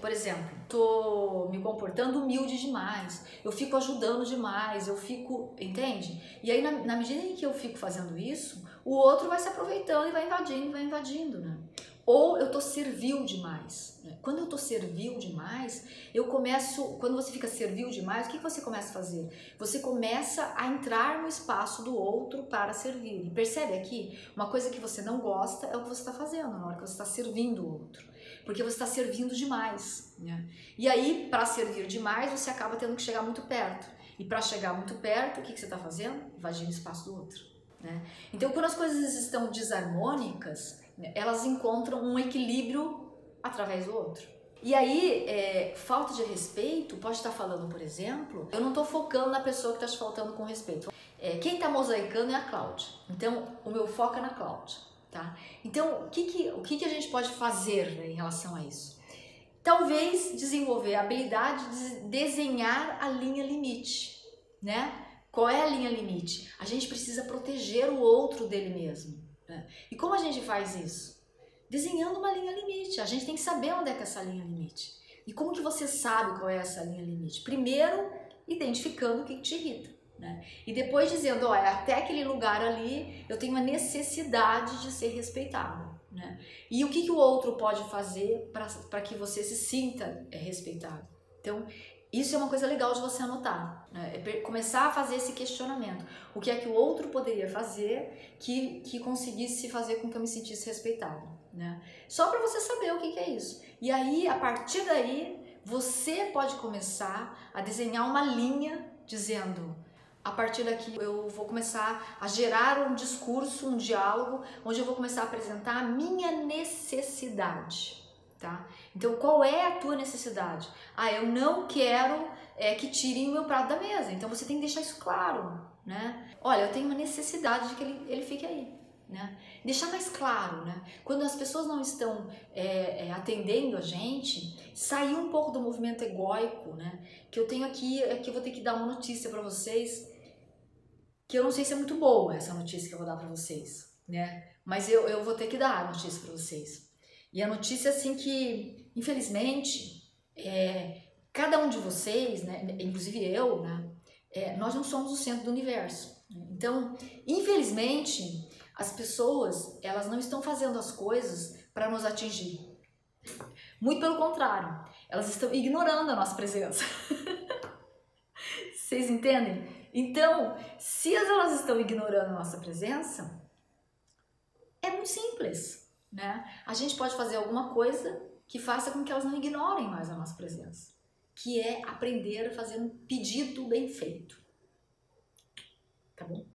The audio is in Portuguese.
Por exemplo, tô me comportando humilde demais, eu fico ajudando demais, eu fico, entende? E aí na, na, medida em que eu fico fazendo isso, o outro vai se aproveitando e vai invadindo, vai invadindo, né? Ou eu tô servil demais. Né? Quando eu tô servil demais, eu começo, quando você fica servil demais, o que você começa a fazer? Você começa a entrar no espaço do outro para servir. E percebe aqui, uma coisa que você não gosta é o que você está fazendo na hora que você está servindo o outro porque você está servindo demais. Né? E aí, para servir demais, você acaba tendo que chegar muito perto. E para chegar muito perto, o que, que você está fazendo? Invadindo o espaço do outro. Né? Então, quando as coisas estão desarmônicas, elas encontram um equilíbrio através do outro. E aí, é, falta de respeito pode estar falando, por exemplo, eu não estou focando na pessoa que está te faltando com respeito. É, quem está mosaicando é a Cláudia. Então, o meu foco é na Cláudia. Tá? Então, o que, que, o que, que a gente pode fazer né, em relação a isso? Talvez desenvolver a habilidade de desenhar a linha limite, né? Qual é a linha limite? A gente precisa proteger o outro dele mesmo. Né? E como a gente faz isso? Desenhando uma linha limite. A gente tem que saber onde é que é essa linha limite. E como que você sabe qual é essa linha limite? Primeiro, identificando o que te irrita. Né? E depois dizendo, olha, até aquele lugar ali eu tenho uma necessidade de ser respeitada. Né? E o que, que o outro pode fazer para que você se sinta é, respeitado? Então, isso é uma coisa legal de você anotar, né? é começar a fazer esse questionamento. O que é que o outro poderia fazer que, que conseguisse fazer com que eu me sentisse respeitado? Né? Só para você saber o que, que é isso. E aí, a partir daí, você pode começar a desenhar uma linha dizendo a partir daqui eu vou começar a gerar um discurso, um diálogo, onde eu vou começar a apresentar a minha necessidade, tá? Então, qual é a tua necessidade? Ah, eu não quero é, que tirem o meu prato da mesa. Então, você tem que deixar isso claro, né? Olha, eu tenho uma necessidade de que ele, ele fique aí. Né? Deixar mais claro, né? Quando as pessoas não estão é, é, atendendo a gente, sair um pouco do movimento egóico, né? Que eu tenho aqui, é que eu vou ter que dar uma notícia para vocês que eu não sei se é muito boa essa notícia que eu vou dar para vocês, né? Mas eu, eu vou ter que dar a notícia para vocês. E a notícia, assim, que infelizmente, é, cada um de vocês, né, inclusive eu, né, é, nós não somos o centro do universo. Então, infelizmente, as pessoas, elas não estão fazendo as coisas para nos atingir. Muito pelo contrário, elas estão ignorando a nossa presença. Vocês entendem? Então, se elas estão ignorando a nossa presença, é muito simples, né? A gente pode fazer alguma coisa que faça com que elas não ignorem mais a nossa presença, que é aprender a fazer um pedido bem feito. Tá bom?